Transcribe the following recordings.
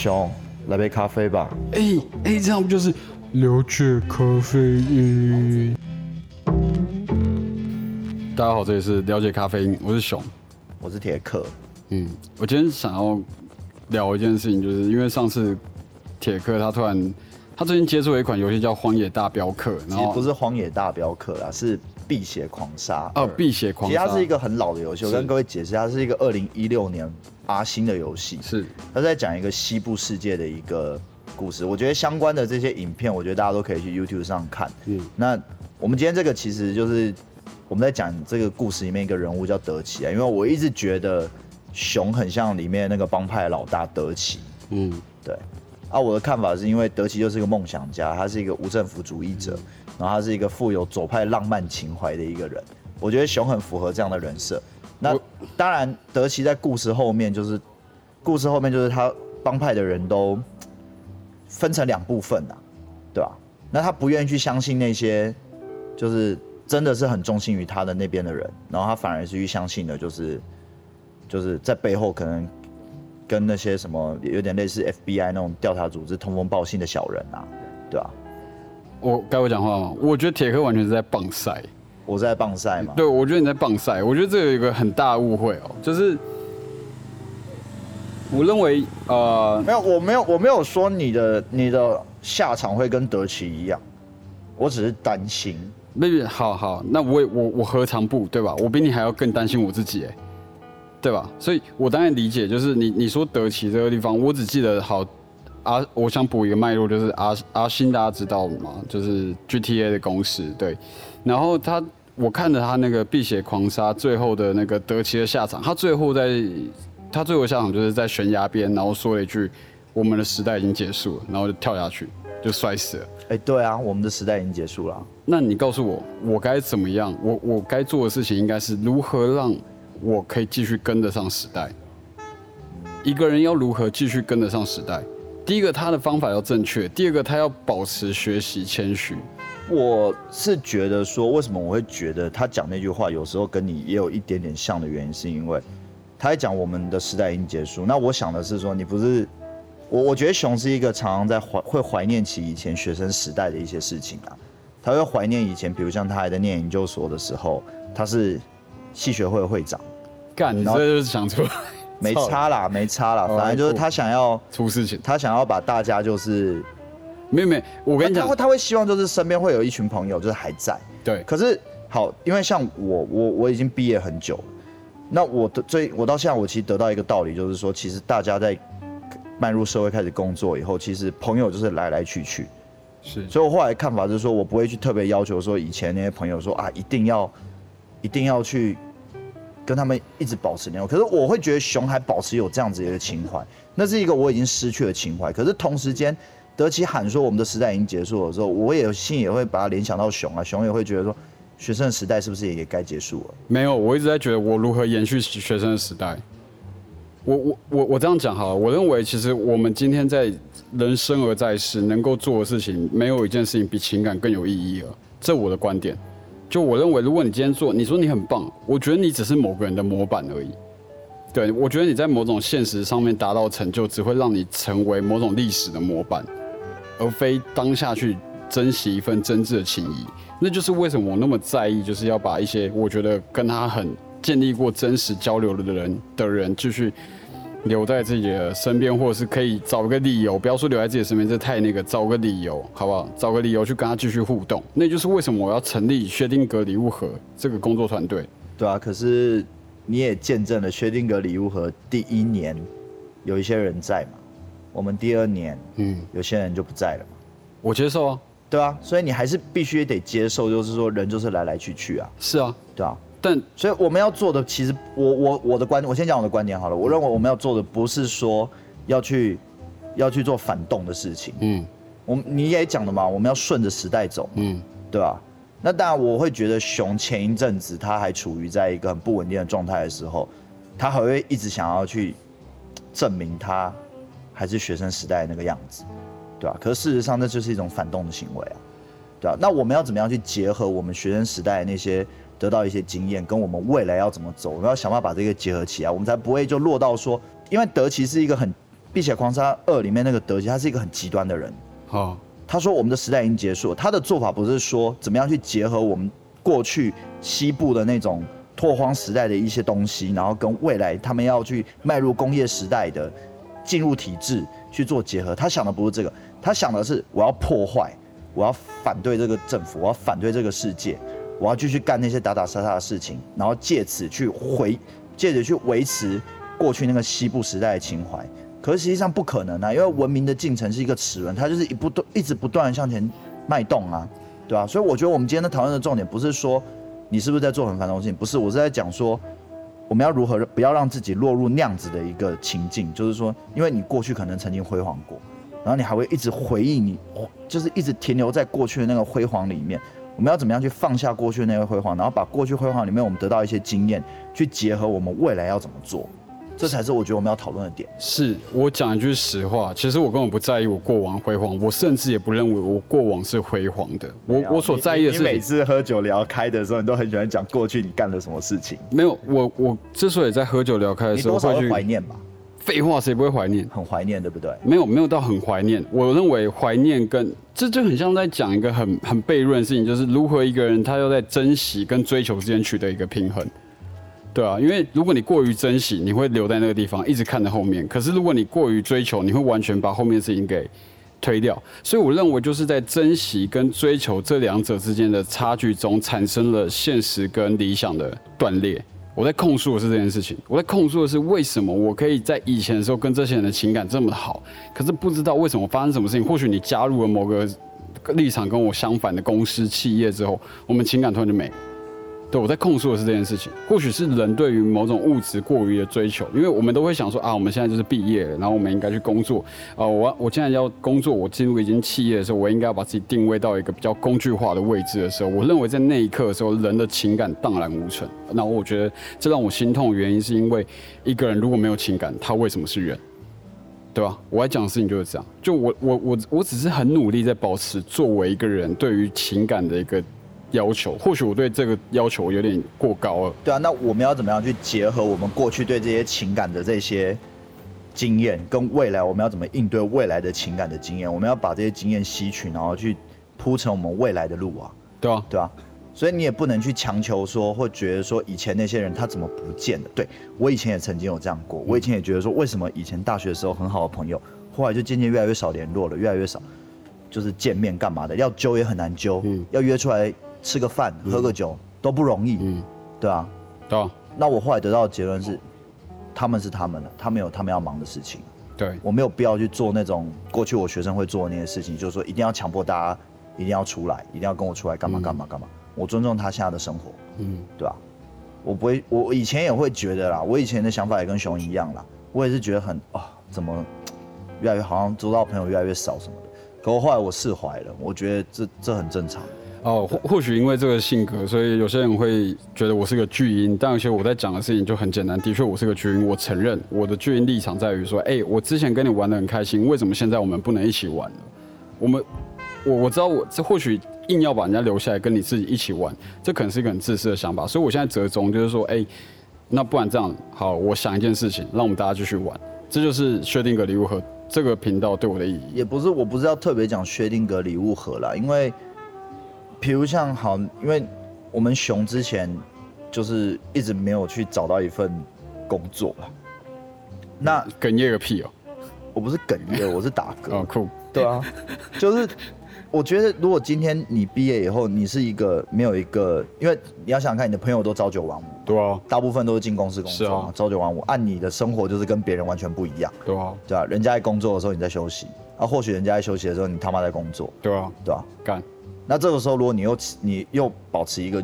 熊，来杯咖啡吧。哎哎，这样不就是了解咖啡因？大家好，这里是了解咖啡因，我是熊。我是铁克。嗯，我今天想要聊一件事情，就是因为上次铁克他突然，他最近接触了一款游戏叫《荒野大镖客》，其实不是《荒野大镖客》啦，是《碧血狂杀》。哦，《辟邪狂杀》其实它是一个很老的游戏，我跟各位解释，它是一个二零一六年阿星的游戏。是，他在讲一个西部世界的一个故事。我觉得相关的这些影片，我觉得大家都可以去 YouTube 上看。嗯，那我们今天这个其实就是我们在讲这个故事里面一个人物叫德奇啊，因为我一直觉得。熊很像里面那个帮派老大德奇，嗯，对。啊，我的看法是因为德奇就是一个梦想家，他是一个无政府主义者，然后他是一个富有左派浪漫情怀的一个人。我觉得熊很符合这样的人设。那当然，德奇在故事后面就是，故事后面就是他帮派的人都分成两部分呐，对吧？那他不愿意去相信那些就是真的是很忠心于他的那边的人，然后他反而是去相信的，就是。就是在背后可能跟那些什么有点类似 FBI 那种调查组织通风报信的小人啊，对吧？我该我讲话吗？我觉得铁克完全是在棒赛，我在棒赛嘛。对，我觉得你在棒赛。我觉得这有一个很大的误会哦，就是我认为呃，没有，我没有，我没有说你的你的下场会跟德奇一样，我只是担心。maybe 好好，那我也我我何尝不对吧？我比你还要更担心我自己哎。对吧？所以我当然理解，就是你你说德奇这个地方，我只记得好阿，我想补一个脉络，就是阿阿星大家知道吗？就是 GTA 的公司对。然后他，我看着他那个碧血狂杀最后的那个德奇的下场，他最后在他最后下场就是在悬崖边，然后说了一句：“我们的时代已经结束了。”然后就跳下去就摔死了。哎，对啊，我们的时代已经结束了。那你告诉我，我该怎么样？我我该做的事情应该是如何让？我可以继续跟得上时代。一个人要如何继续跟得上时代？第一个，他的方法要正确；第二个，他要保持学习谦虚。我是觉得说，为什么我会觉得他讲那句话有时候跟你也有一点点像的原因，是因为他在讲我们的时代已经结束。那我想的是说，你不是我，我觉得熊是一个常常在怀会怀念起以前学生时代的一些事情啊。他会怀念以前，比如像他还在念研究所的时候，他是。系学会会长，干，你这就是想出来，没差啦，没差啦，反正就是他想要出事情，他想要把大家就是，没有没有，我跟你讲，他会他会希望就是身边会有一群朋友就是还在，对，可是好，因为像我我我已经毕业很久了，那我的最我到现在我其实得到一个道理就是说，其实大家在迈入社会开始工作以后，其实朋友就是来来去去，是，所以我后来看法就是说我不会去特别要求说以前那些朋友说啊一定要一定要去。跟他们一直保持联络，可是我会觉得熊还保持有这样子一个情怀，那是一个我已经失去的情怀。可是同时间，德奇喊说我们的时代已经结束的时候，我也心也会把它联想到熊啊，熊也会觉得说，学生的时代是不是也该结束了？没有，我一直在觉得我如何延续学生的时代。我我我我这样讲哈，我认为其实我们今天在人生而在世能够做的事情，没有一件事情比情感更有意义了。这我的观点。就我认为，如果你今天做，你说你很棒，我觉得你只是某个人的模板而已。对我觉得你在某种现实上面达到成就，只会让你成为某种历史的模板，而非当下去珍惜一份真挚的情谊。那就是为什么我那么在意，就是要把一些我觉得跟他很建立过真实交流的人的人继续。留在自己的身边，或者是可以找个理由，不要说留在自己身边，这太那个，找个理由，好不好？找个理由去跟他继续互动，那就是为什么我要成立薛定格礼物盒这个工作团队。对啊，可是你也见证了薛定格礼物盒第一年有一些人在嘛，我们第二年，嗯，有些人就不在了嘛。我接受啊，对啊，所以你还是必须得接受，就是说人就是来来去去啊。是啊，对啊。但所以我们要做的，其实我我我的观，我先讲我的观点好了。我认为我们要做的不是说要去要去做反动的事情。嗯，我你也讲了嘛，我们要顺着时代走。嗯，对吧？那当然，我会觉得熊前一阵子他还处于在一个很不稳定的状态的时候，他还会一直想要去证明他还是学生时代那个样子，对吧？可是事实上，那就是一种反动的行为啊，对吧？那我们要怎么样去结合我们学生时代那些？得到一些经验，跟我们未来要怎么走，我们要想办法把这个结合起来，我们才不会就落到说，因为德奇是一个很碧血狂杀二》里面那个德奇，他是一个很极端的人。好，他说我们的时代已经结束了。他的做法不是说怎么样去结合我们过去西部的那种拓荒时代的一些东西，然后跟未来他们要去迈入工业时代的进入体制去做结合。他想的不是这个，他想的是我要破坏，我要反对这个政府，我要反对这个世界，我要继续干那些打打杀杀的事情，然后借此去回，借着去维持过去那个西部时代的情怀。可是实际上不可能啊，因为文明的进程是一个齿轮，它就是一不断一直不断向前脉动啊，对吧？所以我觉得我们今天的讨论的重点不是说你是不是在做很繁荣的事情，不是，我是在讲说我们要如何不要让自己落入那样子的一个情境，就是说，因为你过去可能曾经辉煌过，然后你还会一直回忆你，就是一直停留在过去的那个辉煌里面。我们要怎么样去放下过去的那个辉煌，然后把过去辉煌里面我们得到一些经验，去结合我们未来要怎么做？这才是我觉得我们要讨论的点。是我讲一句实话，其实我根本不在意我过往辉煌，我甚至也不认为我过往是辉煌的。我我所在意的是，你每次喝酒聊开的时候，你都很喜欢讲过去你干了什么事情。没有，我我之所以在喝酒聊开的时候会去怀念吧？废话，谁不会怀念？很怀念，对不对？没有，没有到很怀念。我认为怀念跟这就很像在讲一个很很悖论的事情，就是如何一个人他要在珍惜跟追求之间取得一个平衡。对啊，因为如果你过于珍惜，你会留在那个地方，一直看着后面。可是如果你过于追求，你会完全把后面的事情给推掉。所以我认为就是在珍惜跟追求这两者之间的差距中，产生了现实跟理想的断裂。我在控诉的是这件事情，我在控诉的是为什么我可以在以前的时候跟这些人的情感这么好，可是不知道为什么发生什么事情。或许你加入了某个立场跟我相反的公司企业之后，我们情感突然就没。对，我在控诉的是这件事情。或许是人对于某种物质过于的追求，因为我们都会想说啊，我们现在就是毕业了，然后我们应该去工作啊。我我现在要工作，我进入一间企业的时候，我应该要把自己定位到一个比较工具化的位置的时候，我认为在那一刻的时候，人的情感荡然无存。那我觉得这让我心痛的原因，是因为一个人如果没有情感，他为什么是人？对吧？我要讲的事情就是这样。就我我我我只是很努力在保持作为一个人对于情感的一个。要求，或许我对这个要求有点过高了。对啊，那我们要怎么样去结合我们过去对这些情感的这些经验，跟未来我们要怎么应对未来的情感的经验？我们要把这些经验吸取，然后去铺成我们未来的路啊。对啊，对啊。所以你也不能去强求说，或觉得说以前那些人他怎么不见了？对我以前也曾经有这样过，我以前也觉得说，为什么以前大学的时候很好的朋友，后来就渐渐越来越少联络了，越来越少，就是见面干嘛的，要揪也很难揪，要约出来。吃个饭、喝个酒都不容易，嗯，对啊，对啊。那我后来得到的结论是，他们是他们的，他们有他们要忙的事情，对我没有必要去做那种过去我学生会做的那些事情，就是说一定要强迫大家一定要出来，一定要跟我出来干嘛干嘛干嘛。我尊重他现在的生活，嗯，对吧？我不会，我以前也会觉得啦，我以前的想法也跟熊一样啦，我也是觉得很啊，怎么越来越好像周到朋友越来越少什么的。可我后来我释怀了，我觉得这这很正常。哦，或或许因为这个性格，所以有些人会觉得我是个巨婴。但而且我在讲的事情就很简单，的确我是个巨婴。我承认我的巨婴立场在于说，哎，我之前跟你玩的很开心，为什么现在我们不能一起玩了？我们，我我知道我这或许硬要把人家留下来跟你自己一起玩，这可能是一个很自私的想法。所以我现在折中就是说，哎，那不然这样好，我想一件事情，让我们大家继续玩。这就是薛定谔礼物盒这个频道对我的意义。也不是，我不是要特别讲薛定谔礼物盒啦，因为。比如像好，因为我们熊之前就是一直没有去找到一份工作了。那哽咽个屁哦！我不是哽咽，我是打嗝。哦，酷。对啊，就是我觉得如果今天你毕业以后，你是一个没有一个，因为你要想想看，你的朋友都朝九晚五，对啊，大部分都是进公司工作，朝九晚五，按你的生活就是跟别人完全不一样，对啊，对啊，人家在工作的时候你在休息，啊，或许人家在休息的时候你他妈在工作，对啊，对啊，干。那这个时候，如果你又你又保持一个，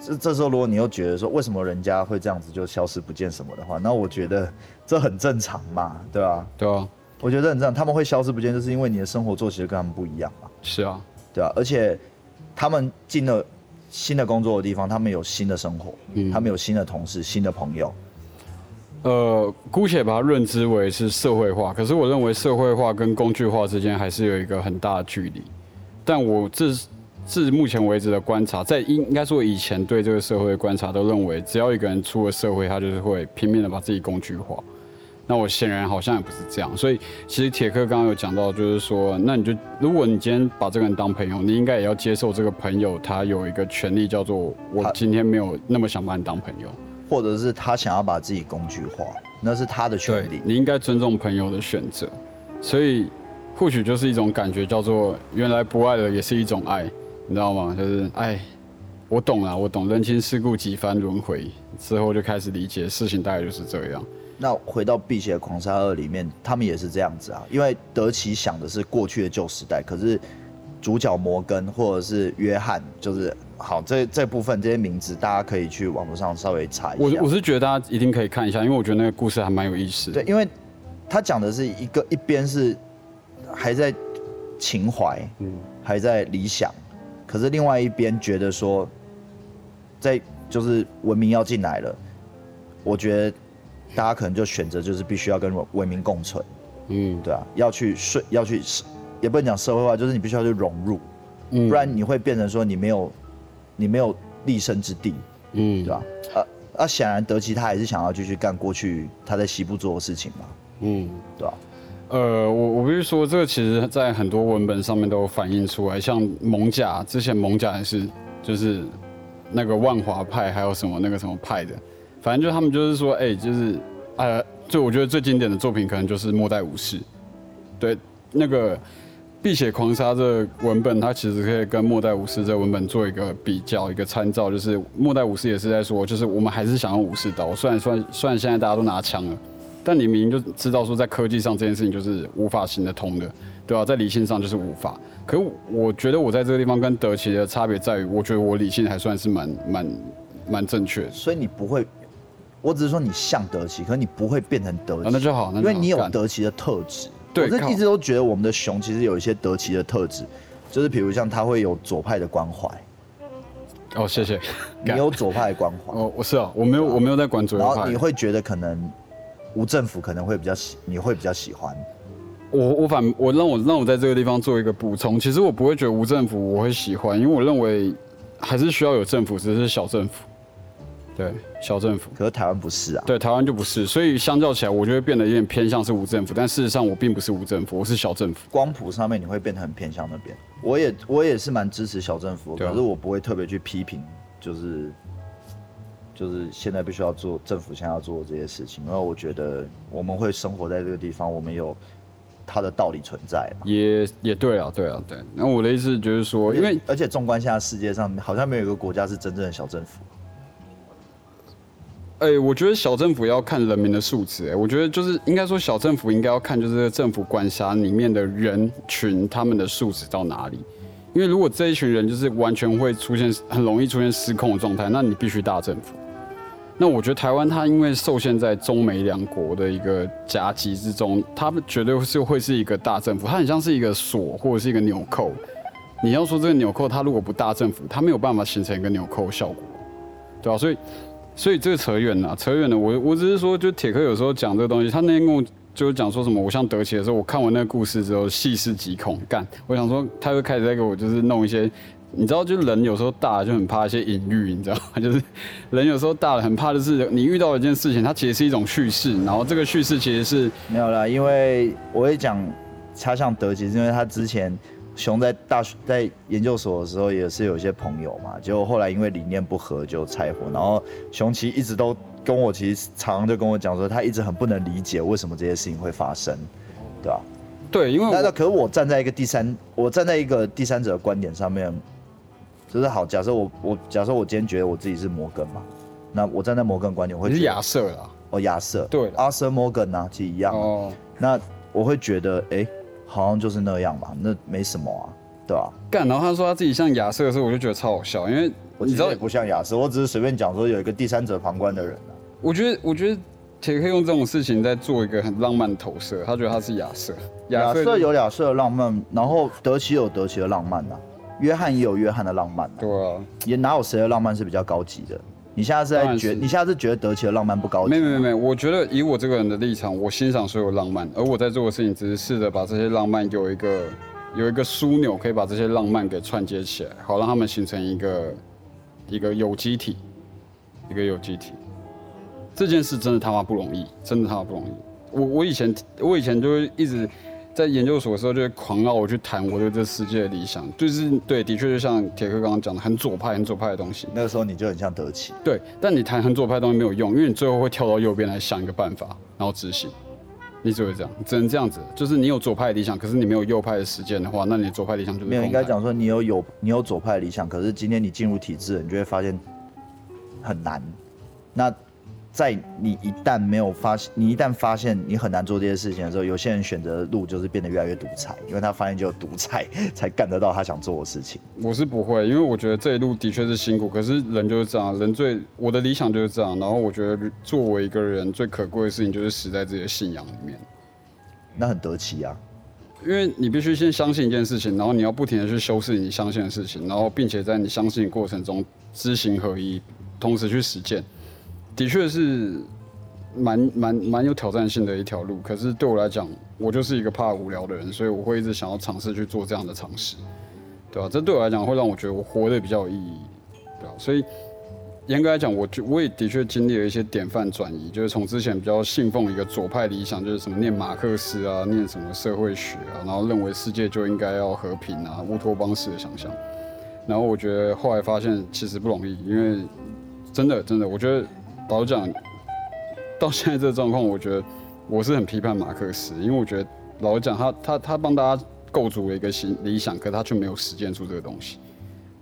这这时候如果你又觉得说，为什么人家会这样子就消失不见什么的话，那我觉得这很正常嘛，对吧？对啊，我觉得很正常，他们会消失不见，就是因为你的生活作息跟他们不一样嘛。是啊，对啊，而且他们进了新的工作的地方，他们有新的生活，嗯，他们有新的同事、新的朋友。呃，姑且把它认知为是社会化，可是我认为社会化跟工具化之间还是有一个很大的距离，但我这。至目前为止的观察，在应应该说以前对这个社会的观察，都认为只要一个人出了社会，他就是会拼命的把自己工具化。那我显然好像也不是这样，所以其实铁克刚刚有讲到，就是说，那你就如果你今天把这个人当朋友，你应该也要接受这个朋友他有一个权利，叫做我今天没有那么想把你当朋友，或者是他想要把自己工具化，那是他的权利。你应该尊重朋友的选择，所以或许就是一种感觉，叫做原来不爱了也是一种爱，你知道吗？就是哎。我懂了，我懂。人情世故几番轮回之后，就开始理解事情大概就是这样。那回到《碧血狂杀二》里面，他们也是这样子啊。因为德奇想的是过去的旧时代，可是主角摩根或者是约翰，就是好这这部分这些名字，大家可以去网络上稍微查一下。我我是觉得大家一定可以看一下，因为我觉得那个故事还蛮有意思。对，因为他讲的是一个一边是还在情怀，嗯，还在理想，可是另外一边觉得说。在就是文明要进来了，我觉得大家可能就选择就是必须要跟文明共存，嗯，对啊，要去顺要去也不能讲社会化，就是你必须要去融入，嗯，不然你会变成说你没有你没有立身之地，嗯，对吧？啊啊，显然德奇他还是想要继续干过去他在西部做的事情嘛，嗯，对吧？呃，我我必须说这个其实在很多文本上面都反映出来，像蒙甲之前蒙甲也是就是。那个万华派还有什么那个什么派的，反正就他们就是说，哎，就是呃，就我觉得最经典的作品可能就是《末代武士》。对，那个《碧血狂杀》这文本，它其实可以跟《末代武士》这文本做一个比较，一个参照。就是《末代武士》也是在说，就是我们还是想用武士刀，虽然虽然虽然现在大家都拿枪了，但你明明就知道说，在科技上这件事情就是无法行得通的。对啊，在理性上就是无法。可我觉得我在这个地方跟德奇的差别在于，我觉得我理性还算是蛮蛮蛮正确。所以你不会，我只是说你像德奇，可是你不会变成德奇。那就好，因为你有德奇的特质。对，我是一直都觉得我们的熊其实有一些德奇的特质，就是比如像他会有左派的关怀。哦，谢谢。你有左派关怀。哦，我是啊，我没有我没有在管左派。然后你会觉得可能无政府可能会比较喜，你会比较喜欢。我我反我让我让我在这个地方做一个补充，其实我不会觉得无政府我会喜欢，因为我认为还是需要有政府，只是小政府，对小政府。可是台湾不是啊，对台湾就不是，所以相较起来，我就会变得有点偏向是无政府，但事实上我并不是无政府，我是小政府。光谱上面你会变得很偏向那边，我也我也是蛮支持小政府，可是我不会特别去批评，就是就是现在必须要做政府现在要做的这些事情，因为我觉得我们会生活在这个地方，我们有。它的道理存在也也对啊，对啊，对。那我的意思就是说，因为而且纵观现在世界上，好像没有一个国家是真正的小政府。哎，我觉得小政府要看人民的素质。哎，我觉得就是应该说，小政府应该要看就是政府管辖里面的人群他们的素质到哪里。因为如果这一群人就是完全会出现很容易出现失控的状态，那你必须大政府。那我觉得台湾它因为受限在中美两国的一个夹击之中，它绝对是会是一个大政府，它很像是一个锁或者是一个纽扣。你要说这个纽扣，它如果不大政府，它没有办法形成一个纽扣效果，对吧？所以，所以这个扯远了，扯远了。我我只是说，就铁克有时候讲这个东西，他那天跟我就是讲说什么，我像德奇的时候，我看完那个故事之后，细思极恐，干，我想说，他又开始在给我就是弄一些。你知道，就是人有时候大了就很怕一些隐喻，你知道吗？就是人有时候大了很怕的是，你遇到一件事情，它其实是一种叙事，然后这个叙事其实是没有啦。因为我也讲他像德吉，是因为他之前熊在大学在研究所的时候也是有一些朋友嘛，结果后来因为理念不合就拆伙。然后熊其实一直都跟我其实常常就跟我讲说，他一直很不能理解为什么这些事情会发生，对吧？对，因为那可是我站在一个第三，我站在一个第三者的观点上面。就是好，假设我我假设我今天觉得我自己是摩根嘛，那我站在摩根观点，我会是亚瑟啦，哦亚瑟，对，阿瑟摩根呐，其实一样，哦，那我会觉得，哎，好像就是那样吧，那没什么啊，对吧？干，然后他说他自己像亚瑟的时候，我就觉得超好笑，因为你知道也不像亚瑟，我只是随便讲说有一个第三者旁观的人啊。我觉得我觉得铁可以用这种事情在做一个很浪漫的投射，他觉得他是亚瑟，亚瑟有亚瑟的浪漫，然后德奇有德奇的浪漫呐。约翰也有约翰的浪漫，对啊，也哪有谁的浪漫是比较高级的？你现在是在觉，你现在是觉得德奇的浪漫不高级？没没没，我觉得以我这个人的立场，我欣赏所有浪漫，而我在做的事情只是试着把这些浪漫有一个有一个枢纽，可以把这些浪漫给串接起来，好让他们形成一个一个有机体，一个有机体。这件事真的他妈不容易，真的他妈不容易。我我以前我以前就会一直在研究所的时候就会狂傲我去谈我对这世界的理想，就是对，的确就像铁哥刚刚讲的，很左派很左派的东西。那个时候你就很像德奇。对，但你谈很左派的东西没有用，因为你最后会跳到右边来想一个办法，然后执行。你只会这样，只能这样子。就是你有左派的理想，可是你没有右派的实践的话，那你左派理想就是没有。应该讲说你有有你有左派的理想，可是今天你进入体制，你就会发现很难。那在你一旦没有发现，你一旦发现你很难做这些事情的时候，有些人选择的路就是变得越来越独裁，因为他发现只有独裁才干得到他想做的事情。我是不会，因为我觉得这一路的确是辛苦，可是人就是这样，人最我的理想就是这样。然后我觉得作为一个人最可贵的事情就是死在自己的信仰里面。那很得奇啊，因为你必须先相信一件事情，然后你要不停的去修饰你相信的事情，然后并且在你相信的过程中知行合一，同时去实践。的确是蛮蛮蛮有挑战性的一条路，可是对我来讲，我就是一个怕无聊的人，所以我会一直想要尝试去做这样的尝试，对吧？这对我来讲会让我觉得我活得比较有意义，对吧？所以严格来讲，我就我也的确经历了一些典范转移，就是从之前比较信奉一个左派理想，就是什么念马克思啊，念什么社会学啊，然后认为世界就应该要和平啊，乌托邦式的想象，然后我觉得后来发现其实不容易，因为真的真的，我觉得。老实讲，到现在这个状况，我觉得我是很批判马克思，因为我觉得老实讲，他他他帮大家构筑了一个新理想，可他却没有实践出这个东西。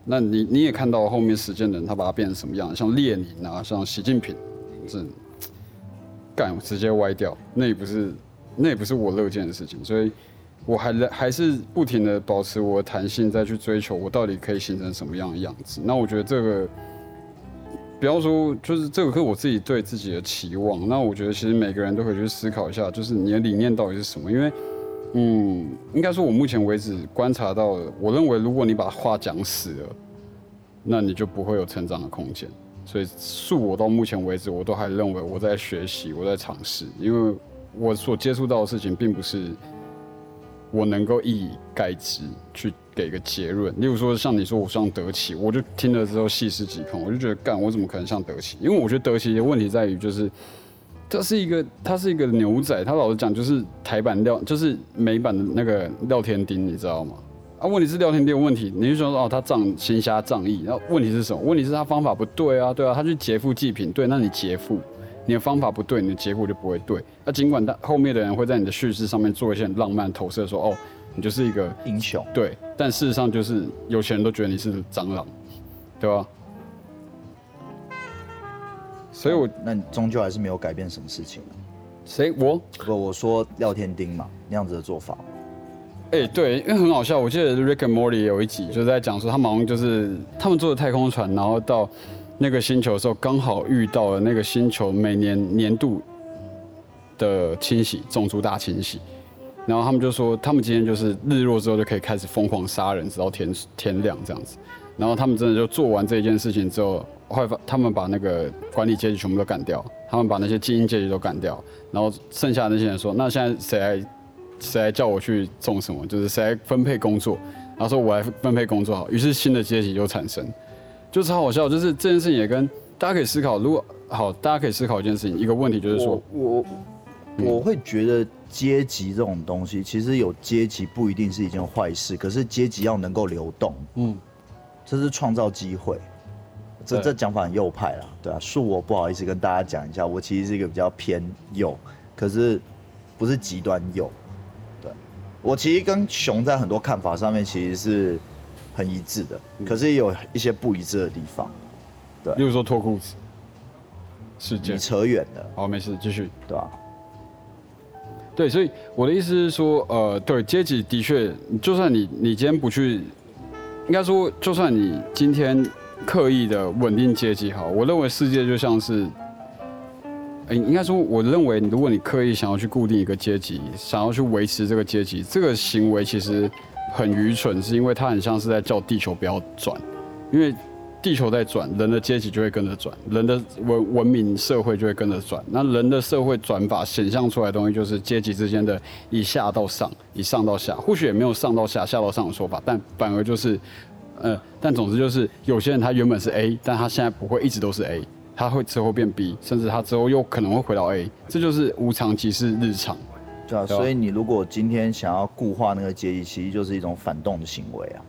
那你你也看到后面实践的人，他把它变成什么样？像列宁啊，像习近平，这干直接歪掉，那也不是那也不是我乐见的事情。所以我还还是不停的保持我的弹性，再去追求我到底可以形成什么样的样子。那我觉得这个。比方说，就是这个是我自己对自己的期望。那我觉得其实每个人都可以去思考一下，就是你的理念到底是什么。因为，嗯，应该说，我目前为止观察到的，我认为如果你把话讲死了，那你就不会有成长的空间。所以，恕我到目前为止，我都还认为我在学习，我在尝试。因为我所接触到的事情，并不是我能够一以概之去。给个结论，例如说像你说我像德奇，我就听了之后细思极恐，我就觉得干我怎么可能像德奇？因为我觉得德奇的问题在于就是，这是一个他是一个牛仔，他老是讲就是台版廖就是美版的那个廖天丁，你知道吗？啊，问题是廖天丁有问题，你就说哦他仗行侠仗义，然后问题是什么？问题是他方法不对啊，对啊，他去劫富济贫，对，那你劫富，你的方法不对，你的结果就不会对。那尽管他后面的人会在你的叙事上面做一些很浪漫投射，说哦。你就是一个英雄，对，但事实上就是有钱人都觉得你是蟑螂，对吧？所以，我那你终究还是没有改变什么事情。谁？我不，我说廖天丁嘛，那样子的做法。哎，对，因为很好笑。我记得 Rick and Morty 有一集就是在讲说，他们就是他们坐的太空船，然后到那个星球的时候，刚好遇到了那个星球每年年度的清洗，种族大清洗。然后他们就说，他们今天就是日落之后就可以开始疯狂杀人，直到天天亮这样子。然后他们真的就做完这件事情之后，后来他们把那个管理阶级全部都干掉，他们把那些精英阶级都干掉，然后剩下那些人说，那现在谁来谁来叫我去种什么？就是谁来分配工作？然后说我来分配工作好。于是新的阶级就产生，就超好笑。就是这件事情也跟大家可以思考，如果好，大家可以思考一件事情，一个问题就是说，我我会觉得。阶级这种东西，其实有阶级不一定是一件坏事，可是阶级要能够流动，嗯，这是创造机会。这这讲法很右派啦，对啊，恕我不好意思跟大家讲一下，我其实是一个比较偏右，可是不是极端右。对，我其实跟熊在很多看法上面其实是很一致的，可是也有一些不一致的地方。对，例如说脱裤子事件。你扯远了。好，没事，继续，对吧？对，所以我的意思是说，呃，对阶级的确，就算你你今天不去，应该说，就算你今天刻意的稳定阶级好，我认为世界就像是，哎，应该说，我认为如果你刻意想要去固定一个阶级，想要去维持这个阶级，这个行为其实很愚蠢，是因为它很像是在叫地球不要转，因为。地球在转，人的阶级就会跟着转，人的文文明社会就会跟着转。那人的社会转法显象出来的东西，就是阶级之间的以下到上，以上到下。或许也没有上到下、下到上的说法，但反而就是，呃，但总之就是有些人他原本是 A，但他现在不会一直都是 A，他会之后变 B，甚至他之后又可能会回到 A，这就是无常即是日常。对啊，所以你如果今天想要固化那个阶级，其实就是一种反动的行为啊。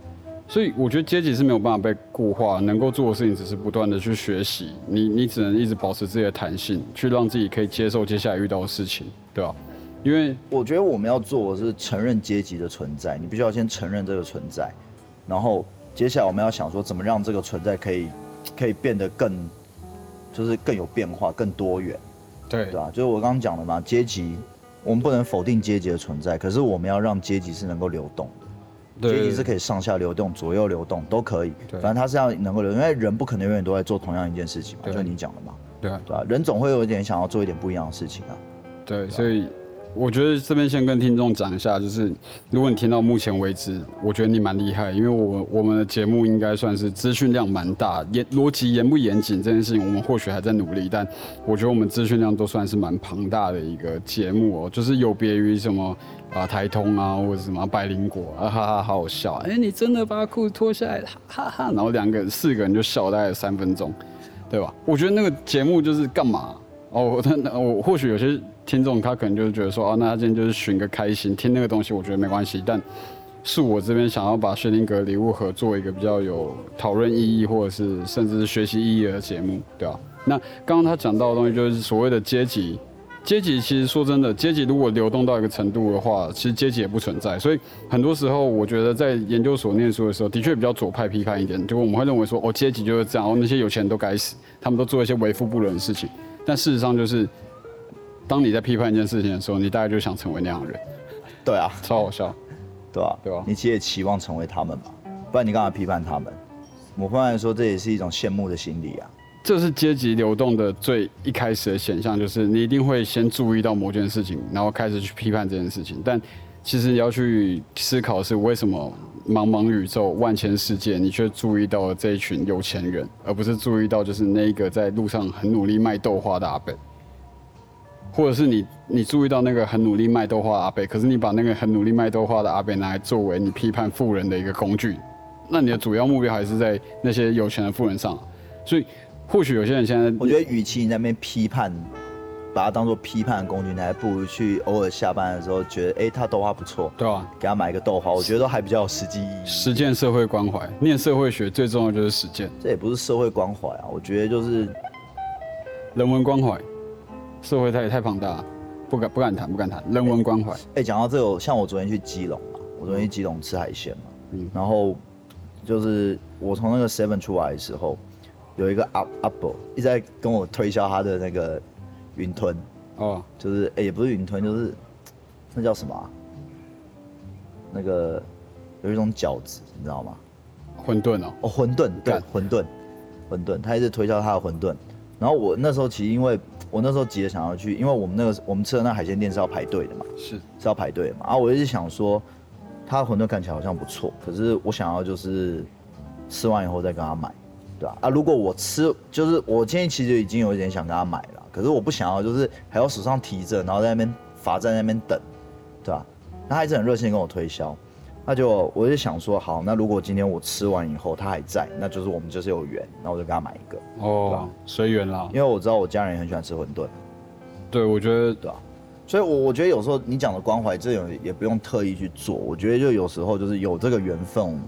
所以我觉得阶级是没有办法被固化，能够做的事情只是不断的去学习。你你只能一直保持自己的弹性，去让自己可以接受接下来遇到的事情，对吧？因为我觉得我们要做的是承认阶级的存在，你必须要先承认这个存在，然后接下来我们要想说怎么让这个存在可以可以变得更就是更有变化、更多元，对对吧？就是我刚刚讲的嘛，阶级我们不能否定阶级的存在，可是我们要让阶级是能够流动的。阶级是可以上下流动、左右流动都可以，反正它是要能够流，因为人不可能永远都在做同样一件事情嘛，就你讲的嘛，对对吧？人总会有一点想要做一点不一样的事情啊，对，所以。我觉得这边先跟听众讲一下，就是如果你听到目前为止，我觉得你蛮厉害，因为我我们的节目应该算是资讯量蛮大，严逻辑严不严谨这件事情，我们或许还在努力，但我觉得我们资讯量都算是蛮庞大的一个节目哦，就是有别于什么啊台通啊或者什么百灵果啊哈哈好好笑，哎你真的把裤子脱下来，哈哈，然后两个四个人就笑大概三分钟，对吧？我觉得那个节目就是干嘛？哦，那我或许有些听众他可能就是觉得说，哦，那他今天就是寻个开心，听那个东西，我觉得没关系。但是我这边想要把薛定格礼物盒做一个比较有讨论意义，或者是甚至是学习意义的节目，对吧？那刚刚他讲到的东西就是所谓的阶级，阶级其实说真的，阶级如果流动到一个程度的话，其实阶级也不存在。所以很多时候，我觉得在研究所念书的时候，的确比较左派批判一点，就我们会认为说，哦，阶级就是这样，哦，那些有钱人都该死，他们都做一些为富不仁的事情。但事实上就是，当你在批判一件事情的时候，你大概就想成为那样的人。对啊，超好笑，对啊？对啊？你其实也期望成为他们吧？不然你干嘛批判他们？我方面来说，这也是一种羡慕的心理啊。这是阶级流动的最一开始的现象，就是你一定会先注意到某件事情，然后开始去批判这件事情。但其实你要去思考是为什么茫茫宇宙、万千世界，你却注意到了这一群有钱人，而不是注意到就是那个在路上很努力卖豆花的阿贝，或者是你你注意到那个很努力卖豆花的阿贝，可是你把那个很努力卖豆花的阿贝拿来作为你批判富人的一个工具，那你的主要目标还是在那些有钱的富人上。所以或许有些人现在，我觉得与其你在那边批判。把它当做批判的工具，你还不如去偶尔下班的时候觉得，哎，他豆花不错，对啊，给他买一个豆花，我觉得都还比较有实际意义。实践社会关怀，念社会学最重要就是实践。这也不是社会关怀啊，我觉得就是人文关怀。社会太太庞大，不敢不敢谈，不敢谈人文关怀。哎，讲到这个，像我昨天去基隆嘛，我昨天去基隆吃海鲜嘛，嗯，然后就是我从那个 Seven 出来的时候，有一个阿阿伯一直在跟我推销他的那个。云吞哦，就是哎，也不是云吞，就是那叫什么？那个有一种饺子，你知道吗？馄饨哦，哦，馄饨，对，馄饨，馄饨，他一直推销他的馄饨。然后我那时候其实因为我那时候急着想要去，因为我们那个我们吃的那海鲜店是要排队的嘛，是是要排队的嘛。然后我一直想说，他的馄饨看起来好像不错，可是我想要就是吃完以后再跟他买，对吧？啊，如果我吃，就是我今天其实已经有一点想跟他买了。可是我不想要，就是还要手上提着，然后在那边罚在那边等，对吧？他还是很热心跟我推销，那就我就想说，好，那如果今天我吃完以后他还在，那就是我们就是有缘，那我就给他买一个，哦，随缘啦。因为我知道我家人也很喜欢吃馄饨，对，我觉得对啊，所以，我我觉得有时候你讲的关怀，这种也不用特意去做，我觉得就有时候就是有这个缘分，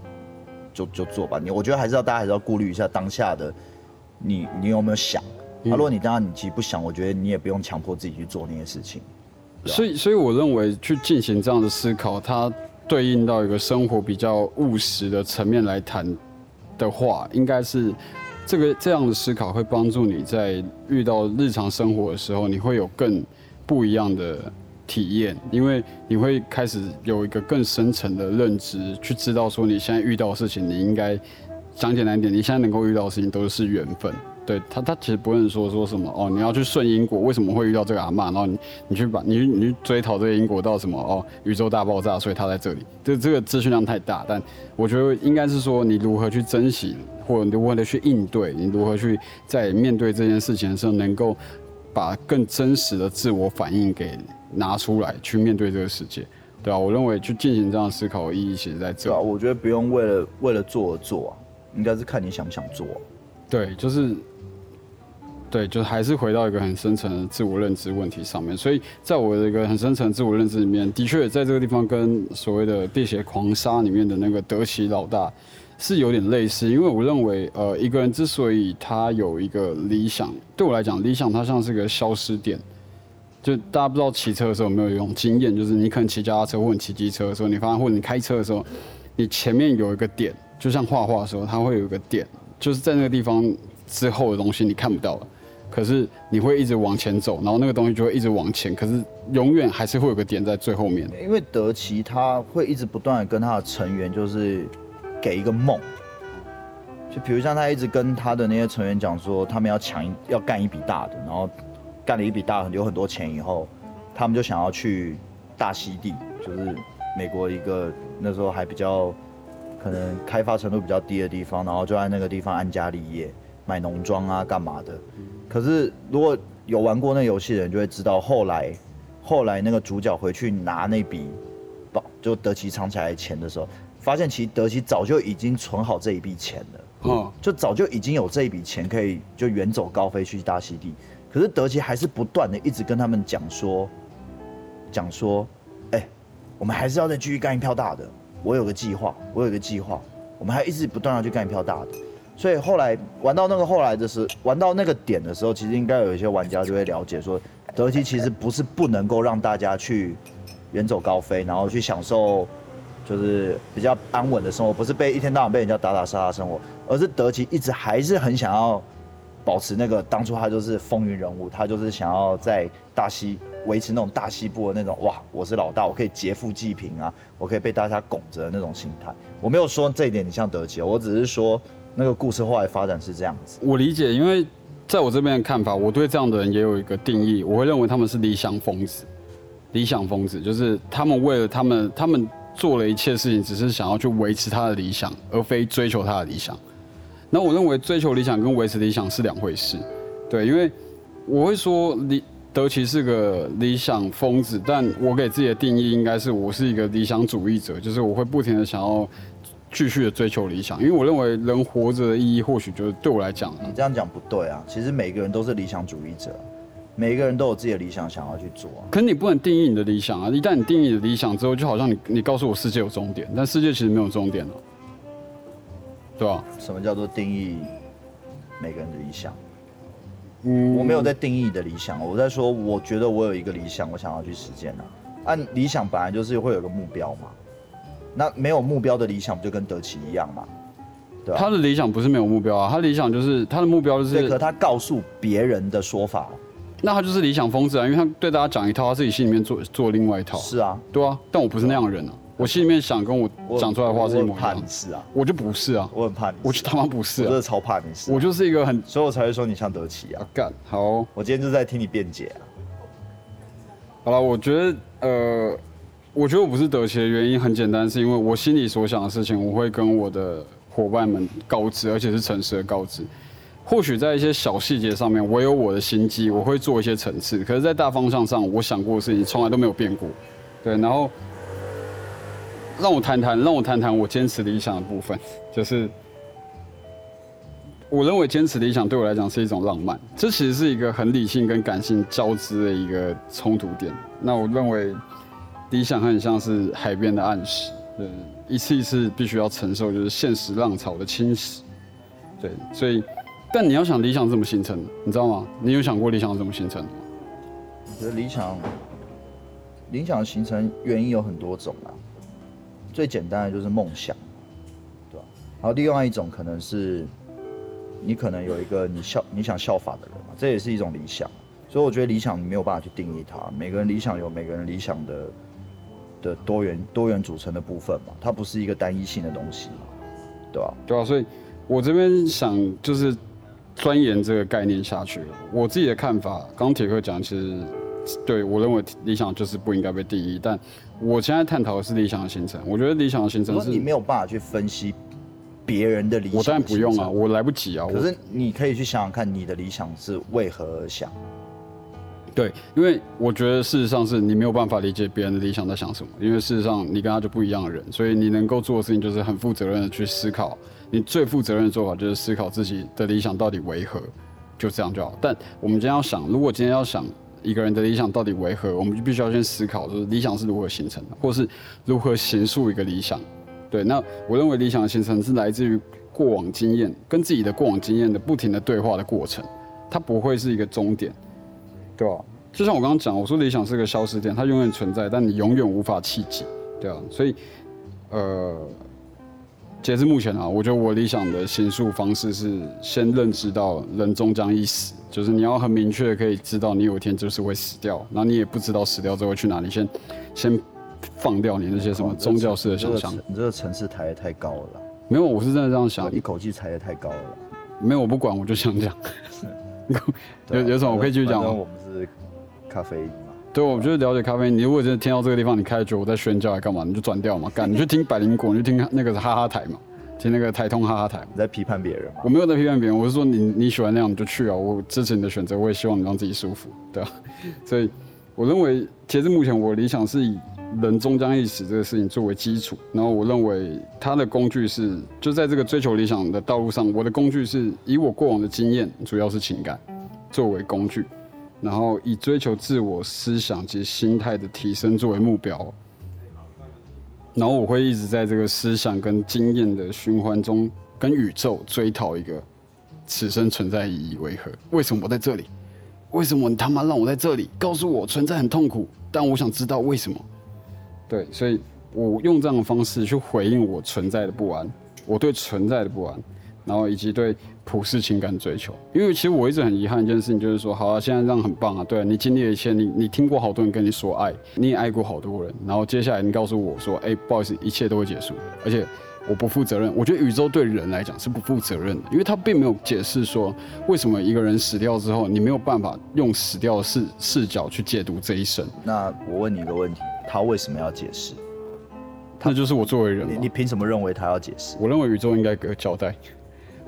就就做吧。你我觉得还是要大家还是要顾虑一下当下的你，你有没有想？啊，如果你当然你其实不想，我觉得你也不用强迫自己去做那些事情。所以，所以我认为去进行这样的思考，它对应到一个生活比较务实的层面来谈的话，应该是这个这样的思考会帮助你在遇到日常生活的时候，你会有更不一样的体验，因为你会开始有一个更深层的认知，去知道说你现在遇到的事情，你应该讲简单一点，你现在能够遇到的事情都是缘分。对他，他其实不能说说什么哦，你要去顺因果，为什么会遇到这个阿妈？然后你你去把你去你去追讨这个因果到什么哦？宇宙大爆炸，所以他在这里。这这个资讯量太大，但我觉得应该是说你如何去珍惜，或者如何的去应对，你如何去在面对这件事情的时候，能够把更真实的自我反应给拿出来，去面对这个世界，对啊，我认为去进行这样思考的意义，其实在这。对啊，我觉得不用为了为了做而做啊，应该是看你想不想做。对，就是。对，就还是回到一个很深层的自我认知问题上面。所以在我的一个很深层自我认知里面，的确在这个地方跟所谓的《碧血狂杀》里面的那个德奇老大是有点类似。因为我认为，呃，一个人之所以他有一个理想，对我来讲，理想它像是个消失点。就大家不知道骑车的时候有没有一种经验，就是你可能骑脚踏车或者骑机车的时候，你发现或者你开车的时候，你前面有一个点，就像画画的时候，它会有一个点，就是在那个地方之后的东西你看不到了，可是你会一直往前走，然后那个东西就会一直往前，可是永远还是会有个点在最后面。因为德奇他会一直不断的跟他的成员就是给一个梦，就比如像他一直跟他的那些成员讲说，他们要抢要干一笔大的，然后。干了一笔大的，有很多钱以后，他们就想要去大溪地，就是美国一个那时候还比较可能开发程度比较低的地方，然后就在那个地方安家立业，买农庄啊，干嘛的。可是如果有玩过那游戏的人就会知道，后来后来那个主角回去拿那笔宝，就德奇藏起来的钱的时候，发现其实德奇早就已经存好这一笔钱了，嗯，就早就已经有这一笔钱可以就远走高飞去大溪地。可是德奇还是不断的一直跟他们讲说，讲说，哎，我们还是要再继续干一票大的。我有个计划，我有个计划，我们还一直不断要去干一票大的。所以后来玩到那个后来的时，玩到那个点的时候，其实应该有一些玩家就会了解说，德基其实不是不能够让大家去远走高飞，然后去享受就是比较安稳的生活，不是被一天到晚被人家打打杀杀生活，而是德基一直还是很想要。保持那个当初他就是风云人物，他就是想要在大西维持那种大西部的那种哇，我是老大，我可以劫富济贫啊，我可以被大家拱着的那种心态。我没有说这一点你像德基，我只是说那个故事后来发展是这样子。我理解，因为在我这边的看法，我对这样的人也有一个定义，我会认为他们是理想疯子。理想疯子就是他们为了他们，他们做了一切事情，只是想要去维持他的理想，而非追求他的理想。那我认为追求理想跟维持理想是两回事，对，因为我会说理德奇是个理想疯子，但我给自己的定义应该是我是一个理想主义者，就是我会不停的想要继续的追求理想，因为我认为人活着的意义或许就是对我来讲，你这样讲不对啊，其实每个人都是理想主义者，每个人都有自己的理想想要去做，可你不能定义你的理想啊，一旦你定义你的理想之后，就好像你你告诉我世界有终点，但世界其实没有终点了。对啊，什么叫做定义每个人的理想？嗯，我没有在定义你的理想，我在说，我觉得我有一个理想，我想要去实践啊。按理想本来就是会有个目标嘛，那没有目标的理想不就跟德奇一样嘛？对他的理想不是没有目标啊，他理想就是他的目标就是。对，可他告诉别人的说法，那他就是理想疯子啊，因为他对大家讲一套，他自己心里面做做另外一套。是啊，对啊，但我不是那样的人啊。我心里面想跟我讲出来的话是一模一样。怕你是啊，我就不是啊，我很怕你。我就他妈不是啊，我真的超怕你是。我就是一个很，所以我才会说你像德奇啊。干好，我今天就在听你辩解啊。好了，我觉得呃，我觉得我不是得奇的原因很简单，是因为我心里所想的事情，我会跟我的伙伴们告知，而且是诚实的告知。或许在一些小细节上面，我有我的心机，我会做一些层次。可是，在大方向上，我想过的事情从来都没有变过。对，然后。让我谈谈，让我谈谈我坚持理想的部分，就是我认为坚持理想对我来讲是一种浪漫，这其实是一个很理性跟感性交织的一个冲突点。那我认为理想很像是海边的暗石，对，一次一次必须要承受就是现实浪潮的侵蚀，对，所以，但你要想理想怎么形成，你知道吗？你有想过理想怎么形成吗？我觉得理想，理想的形成原因有很多种啊。最简单的就是梦想，对吧？然后另外一种可能是，你可能有一个你效你想效法的人嘛，这也是一种理想。所以我觉得理想没有办法去定义它，每个人理想有每个人理想的的多元多元组成的部分嘛，它不是一个单一性的东西，对吧？对啊，所以我这边想就是钻研这个概念下去。我自己的看法，刚铁克讲其实。对我认为理想就是不应该被定义，但我现在探讨的是理想的形成。我觉得理想的形成是你没有办法去分析别人的理想，我当然不用啊，我来不及啊。可是你可以去想想看，你的理想是为何而想？对，因为我觉得事实上是你没有办法理解别人的理想在想什么，因为事实上你跟他就不一样的人，所以你能够做的事情就是很负责任的去思考。你最负责任的做法就是思考自己的理想到底为何。就这样就好。但我们今天要想，如果今天要想一个人的理想到底为何，我们就必须要先思考，就是理想是如何形成的，或是如何形塑一个理想。对，那我认为理想的形成是来自于过往经验跟自己的过往经验的不停的对话的过程，它不会是一个终点，对吧？就像我刚刚讲，我说理想是个消失点，它永远存在，但你永远无法企及，对啊，所以，呃。截至目前啊，我觉得我理想的行述方式是先认知到人终将一死，就是你要很明确的可以知道你有一天就是会死掉，然后你也不知道死掉之后会去哪里，先先放掉你那些什么宗教式的想象。你这个城市抬得太高了。没有，我是真的这样想。一口气抬得太高了。没有，我不管，我就想讲。有有什么我可以继续讲吗？咖啡因嘛。对，我就是了解咖啡因。你如果真的听到这个地方，你开始觉得我在宣教，来干嘛？你就转掉嘛，干，你去听百灵果，你就听那个哈哈台嘛，听那个台通哈哈台。你在批判别人吗？我没有在批判别人，我是说你你喜欢那样你就去啊，我支持你的选择，我也希望你让自己舒服，对吧？所以我认为，截至目前，我理想是以人终将一死这个事情作为基础，然后我认为他的工具是，就在这个追求理想的道路上，我的工具是以我过往的经验，主要是情感作为工具。然后以追求自我思想及心态的提升作为目标，然后我会一直在这个思想跟经验的循环中，跟宇宙追讨一个此生存在意义为何？为什么我在这里？为什么你他妈让我在这里？告诉我存在很痛苦，但我想知道为什么。对，所以我用这样的方式去回应我存在的不安，我对存在的不安。然后以及对普世情感追求，因为其实我一直很遗憾一件事情，就是说，好啊，现在这样很棒啊，对啊你经历了一切，你你听过好多人跟你说爱，你也爱过好多人，然后接下来你告诉我说，哎，不好意思，一切都会结束，而且我不负责任。我觉得宇宙对人来讲是不负责任的，因为他并没有解释说为什么一个人死掉之后，你没有办法用死掉的视视角去解读这一生。那我问你一个问题，他为什么要解释？那就是我作为人，你你凭什么认为他要解释？我认为宇宙应该给个交代。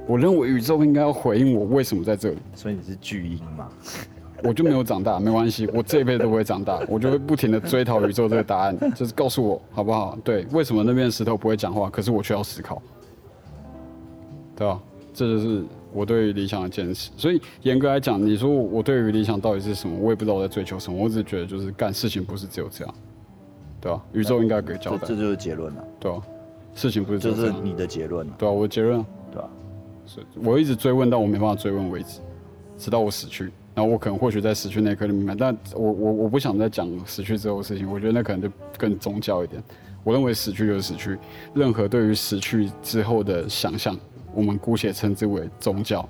我认为宇宙应该要回应我为什么在这里，所以你是巨婴嘛？我就没有长大，没关系，我这一辈子都不会长大，我就会不停的追讨宇宙这个答案，就是告诉我好不好？对，为什么那边石头不会讲话，可是我却要思考，对吧？这就是我对于理想的坚持。所以严格来讲，你说我对于理想到底是什么，我也不知道我在追求什么，我只是觉得就是干事情不是只有这样，对吧？宇宙应该给交代，这就是结论了，对吧？事情不是这是你的结论，对吧？我的结论，对吧？我一直追问到我没办法追问为止，直到我死去。然后我可能或许在死去那一刻就明白，但我我我不想再讲死去之后的事情。我觉得那可能就更宗教一点。我认为死去就是死去，任何对于死去之后的想象，我们姑且称之为宗教，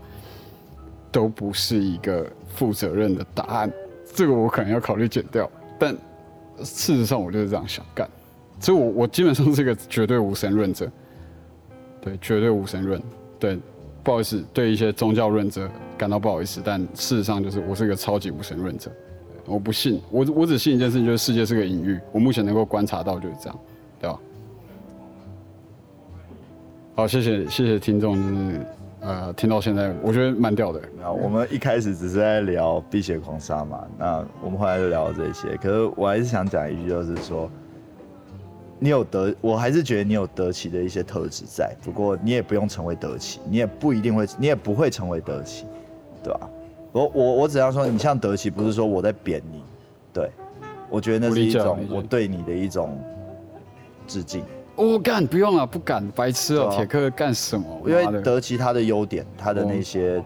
都不是一个负责任的答案。这个我可能要考虑剪掉。但事实上我就是这样想干，所以我我基本上是一个绝对无神论者。对，绝对无神论。对。不好意思，对一些宗教论者感到不好意思，但事实上就是我是一个超级无神论者，我不信，我我只信一件事情，就是世界是个隐喻。我目前能够观察到就是这样，对吧？好，谢谢谢谢听众，就是呃听到现在，我觉得蛮屌的。那我们一开始只是在聊辟邪狂杀嘛，那我们后来就聊了这些，可是我还是想讲一句，就是说。你有得，我还是觉得你有得起的一些特质在。不过你也不用成为得起，你也不一定会，你也不会成为得起，对吧？我我我只要说，你像得起，不是说我在贬你，对，我觉得那是一种我对你的一种致敬。我干，不用了，不敢，白痴哦，铁克干什么？因为得奇他的优点，他的那些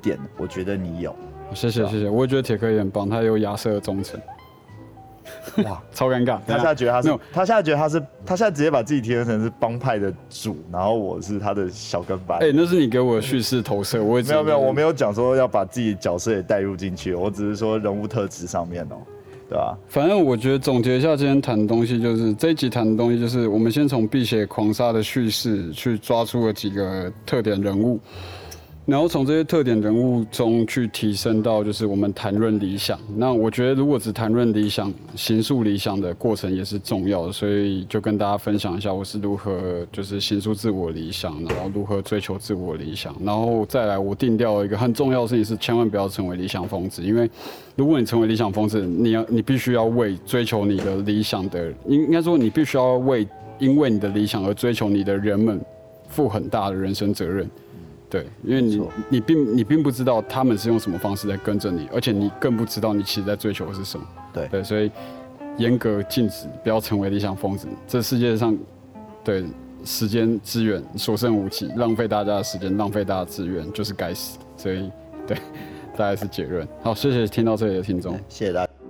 点，我觉得你有。谢谢谢谢，我也觉得铁克也很棒，他有亚瑟的忠诚。哇，超尴尬！他现在觉得他是，他现在觉得他是，他现在直接把自己提升成是帮派的主，然后我是他的小跟班。哎，那是你给我的叙事投射，我没有没有，我没有讲说要把自己角色也带入进去，我只是说人物特质上面哦，对吧？反正我觉得总结一下今天谈的东西，就是这一集谈的东西，就是我们先从碧血狂杀的叙事去抓出了几个特点人物。然后从这些特点人物中去提升到，就是我们谈论理想。那我觉得，如果只谈论理想、形塑理想的过程也是重要的，所以就跟大家分享一下我是如何就是形塑自我理想，然后如何追求自我理想。然后再来，我定掉一个很重要的事情是，千万不要成为理想疯子，因为如果你成为理想疯子，你要你必须要为追求你的理想的，应应该说你必须要为因为你的理想而追求你的人们负很大的人生责任。对，因为你你并你并不知道他们是用什么方式在跟着你，而且你更不知道你其实在追求的是什么。对对，所以严格禁止，不要成为理想疯子。这世界上，对时间资源所剩无几，浪费大家的时间，浪费大家的资源，就是该死。所以，对，大概是结论。好，谢谢听到这里的听众，谢谢大家。